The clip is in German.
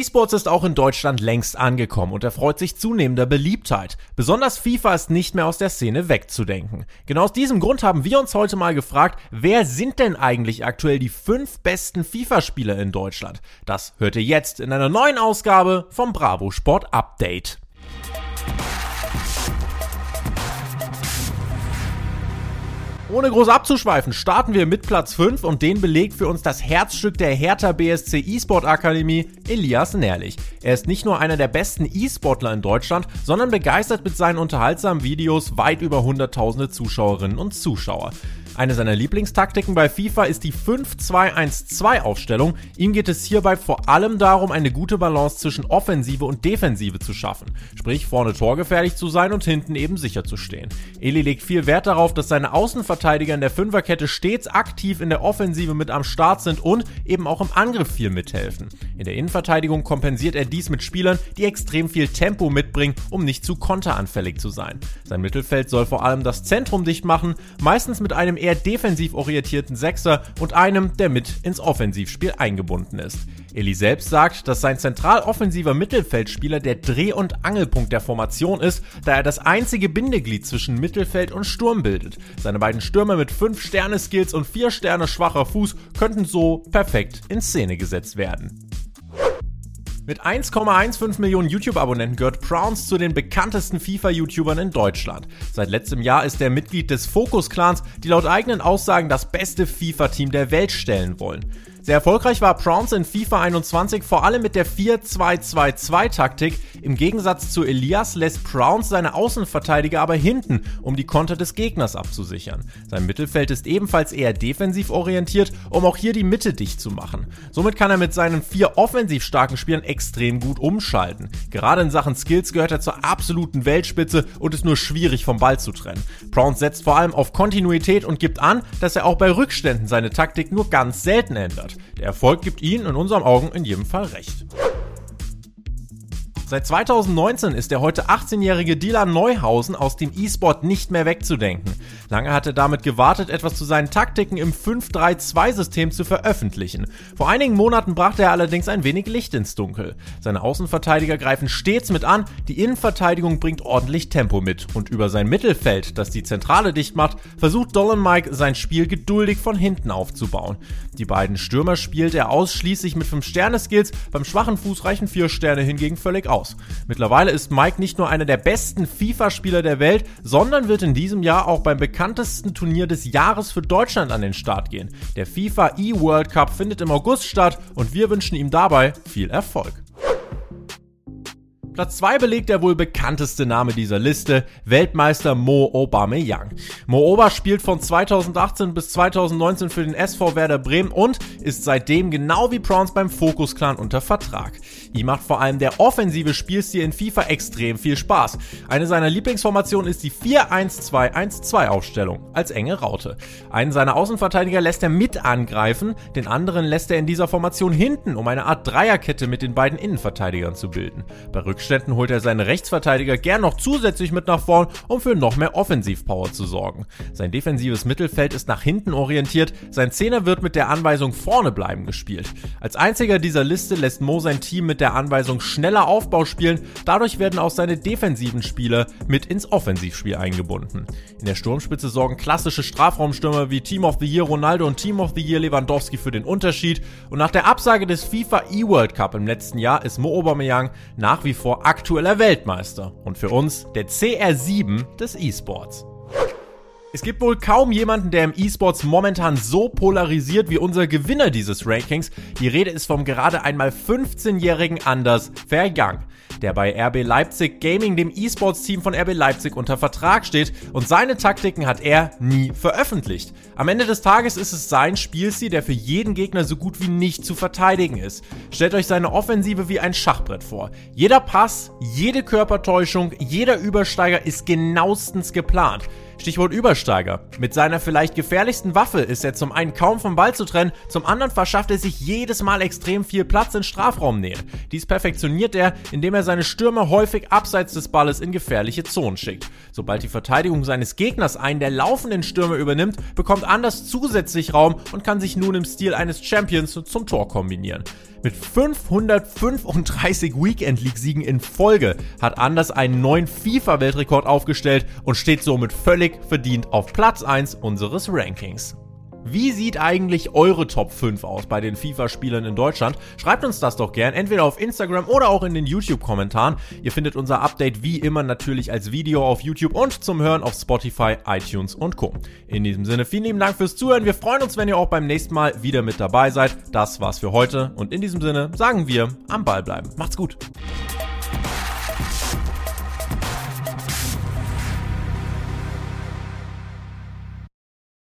E-Sports ist auch in Deutschland längst angekommen und erfreut sich zunehmender Beliebtheit. Besonders FIFA ist nicht mehr aus der Szene wegzudenken. Genau aus diesem Grund haben wir uns heute mal gefragt, wer sind denn eigentlich aktuell die fünf besten FIFA-Spieler in Deutschland? Das hört ihr jetzt in einer neuen Ausgabe vom Bravo Sport Update. Ohne groß abzuschweifen, starten wir mit Platz 5 und den belegt für uns das Herzstück der Hertha BSC E-Sport Akademie, Elias Nährlich. Er ist nicht nur einer der besten E-Sportler in Deutschland, sondern begeistert mit seinen unterhaltsamen Videos weit über hunderttausende Zuschauerinnen und Zuschauer. Eine seiner Lieblingstaktiken bei FIFA ist die 5-2-1-2 Aufstellung. Ihm geht es hierbei vor allem darum, eine gute Balance zwischen Offensive und Defensive zu schaffen. Sprich, vorne torgefährlich zu sein und hinten eben sicher zu stehen. Eli legt viel Wert darauf, dass seine Außenverteidiger in der Fünferkette stets aktiv in der Offensive mit am Start sind und eben auch im Angriff viel mithelfen. In der Innenverteidigung kompensiert er dies mit Spielern, die extrem viel Tempo mitbringen, um nicht zu konteranfällig zu sein. Sein Mittelfeld soll vor allem das Zentrum dicht machen, meistens mit einem eher defensiv orientierten Sechser und einem, der mit ins Offensivspiel eingebunden ist. Eli selbst sagt, dass sein zentral offensiver Mittelfeldspieler der Dreh- und Angelpunkt der Formation ist, da er das einzige Bindeglied zwischen Mittelfeld und Sturm bildet. Seine beiden Stürmer mit 5 Sterne Skills und 4 Sterne schwacher Fuß könnten so perfekt in Szene gesetzt werden. Mit 1,15 Millionen YouTube-Abonnenten gehört Prowns zu den bekanntesten FIFA-YouTubern in Deutschland. Seit letztem Jahr ist er Mitglied des Focus-Clans, die laut eigenen Aussagen das beste FIFA-Team der Welt stellen wollen. Sehr erfolgreich war Prowns in FIFA 21 vor allem mit der 4-2-2-2-Taktik. Im Gegensatz zu Elias lässt Prowns seine Außenverteidiger aber hinten, um die Konter des Gegners abzusichern. Sein Mittelfeld ist ebenfalls eher defensiv orientiert, um auch hier die Mitte dicht zu machen. Somit kann er mit seinen vier offensiv starken Spielern extrem gut umschalten. Gerade in Sachen Skills gehört er zur absoluten Weltspitze und ist nur schwierig vom Ball zu trennen. Prowns setzt vor allem auf Kontinuität und gibt an, dass er auch bei Rückständen seine Taktik nur ganz selten ändert. Der Erfolg gibt Ihnen in unseren Augen in jedem Fall recht. Seit 2019 ist der heute 18-jährige Dylan Neuhausen aus dem E-Sport nicht mehr wegzudenken. Lange hat er damit gewartet, etwas zu seinen Taktiken im 5-3-2-System zu veröffentlichen. Vor einigen Monaten brachte er allerdings ein wenig Licht ins Dunkel. Seine Außenverteidiger greifen stets mit an, die Innenverteidigung bringt ordentlich Tempo mit und über sein Mittelfeld, das die Zentrale dicht macht, versucht Dolan Mike sein Spiel geduldig von hinten aufzubauen. Die beiden Stürmer spielt er ausschließlich mit 5-Sterne-Skills, beim schwachen Fuß reichen 4 Sterne hingegen völlig aus. Mittlerweile ist Mike nicht nur einer der besten FIFA-Spieler der Welt, sondern wird in diesem Jahr auch beim bekanntesten Turnier des Jahres für Deutschland an den Start gehen. Der FIFA E-World Cup findet im August statt und wir wünschen ihm dabei viel Erfolg. Platz 2 belegt der wohl bekannteste Name dieser Liste, Weltmeister Mo Aubameyang. Mo Oba spielt von 2018 bis 2019 für den SV Werder Bremen und ist seitdem genau wie Prawns beim Focus Clan unter Vertrag. Ihm macht vor allem der offensive Spielstil in FIFA extrem viel Spaß. Eine seiner Lieblingsformationen ist die 4-1-2-1-2 Aufstellung als enge Raute. Einen seiner Außenverteidiger lässt er mit angreifen, den anderen lässt er in dieser Formation hinten, um eine Art Dreierkette mit den beiden Innenverteidigern zu bilden. Bei Rückständen holt er seine Rechtsverteidiger gern noch zusätzlich mit nach vorn, um für noch mehr Offensivpower zu sorgen. Sein defensives Mittelfeld ist nach hinten orientiert, sein Zehner wird mit der Anweisung vorne bleiben gespielt. Als einziger dieser Liste lässt Mo sein Team mit der Anweisung schneller Aufbau spielen, dadurch werden auch seine defensiven Spieler mit ins Offensivspiel eingebunden. In der Sturmspitze sorgen klassische Strafraumstürmer wie Team of the Year Ronaldo und Team of the Year Lewandowski für den Unterschied und nach der Absage des FIFA E-World Cup im letzten Jahr ist Mo Aubameyang nach wie vor aktueller Weltmeister und für uns der CR7 des E-Sports. Es gibt wohl kaum jemanden, der im E-Sports momentan so polarisiert wie unser Gewinner dieses Rankings. Die Rede ist vom gerade einmal 15-jährigen Anders Vergang, der bei RB Leipzig Gaming, dem E-Sports-Team von RB Leipzig, unter Vertrag steht und seine Taktiken hat er nie veröffentlicht. Am Ende des Tages ist es sein Spielstil, der für jeden Gegner so gut wie nicht zu verteidigen ist. Stellt euch seine Offensive wie ein Schachbrett vor. Jeder Pass, jede Körpertäuschung, jeder Übersteiger ist genauestens geplant. Stichwort Übersteiger. Mit seiner vielleicht gefährlichsten Waffe ist er zum einen kaum vom Ball zu trennen, zum anderen verschafft er sich jedes Mal extrem viel Platz in Strafraumnähe. Dies perfektioniert er, indem er seine Stürmer häufig abseits des Balles in gefährliche Zonen schickt. Sobald die Verteidigung seines Gegners einen der laufenden Stürmer übernimmt, bekommt Anders zusätzlich Raum und kann sich nun im Stil eines Champions zum Tor kombinieren. Mit 535 Weekend League-Siegen in Folge hat Anders einen neuen FIFA-Weltrekord aufgestellt und steht somit völlig verdient auf Platz 1 unseres Rankings. Wie sieht eigentlich eure Top 5 aus bei den FIFA-Spielern in Deutschland? Schreibt uns das doch gern, entweder auf Instagram oder auch in den YouTube-Kommentaren. Ihr findet unser Update wie immer natürlich als Video auf YouTube und zum Hören auf Spotify, iTunes und Co. In diesem Sinne, vielen lieben Dank fürs Zuhören. Wir freuen uns, wenn ihr auch beim nächsten Mal wieder mit dabei seid. Das war's für heute und in diesem Sinne sagen wir am Ball bleiben. Macht's gut.